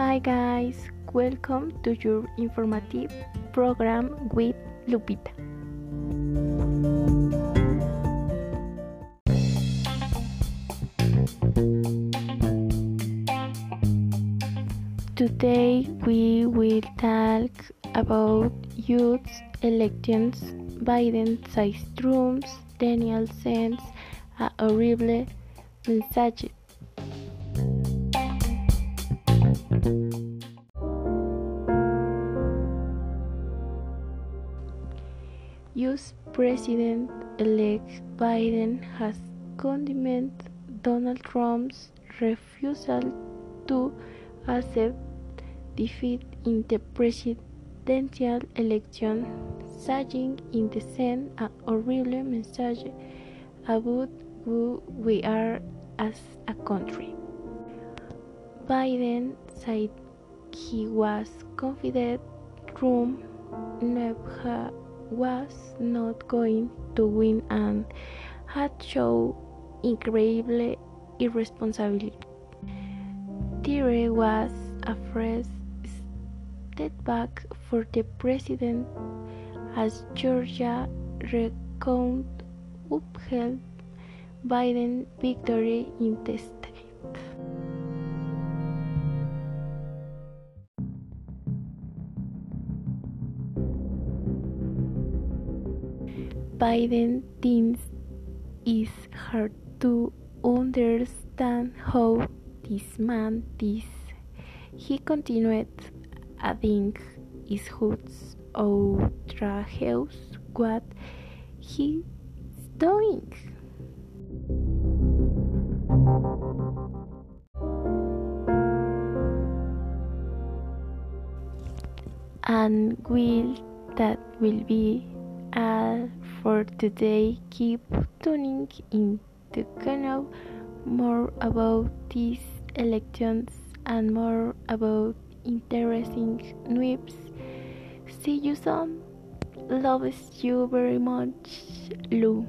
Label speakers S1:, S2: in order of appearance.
S1: Hi guys, welcome to your informative program with Lupita. Today we will talk about US elections. Biden says Trump's denial sends a horrible message. US President-elect Biden has condemned Donald Trump's refusal to accept defeat in the presidential election, saying in the send a horrible message about who we are as a country. Biden said he was confident Trump never was not going to win and had shown incredible irresponsibility. There was a fresh step back for the president as Georgia recount upheld Biden's victory in the Biden thinks it's hard to understand how this man thinks. He continued adding his hoods outrageous what he's doing. And will that will be all for today. Keep tuning in to know more about these elections and more about interesting news. See you soon. Loves you very much, Lou.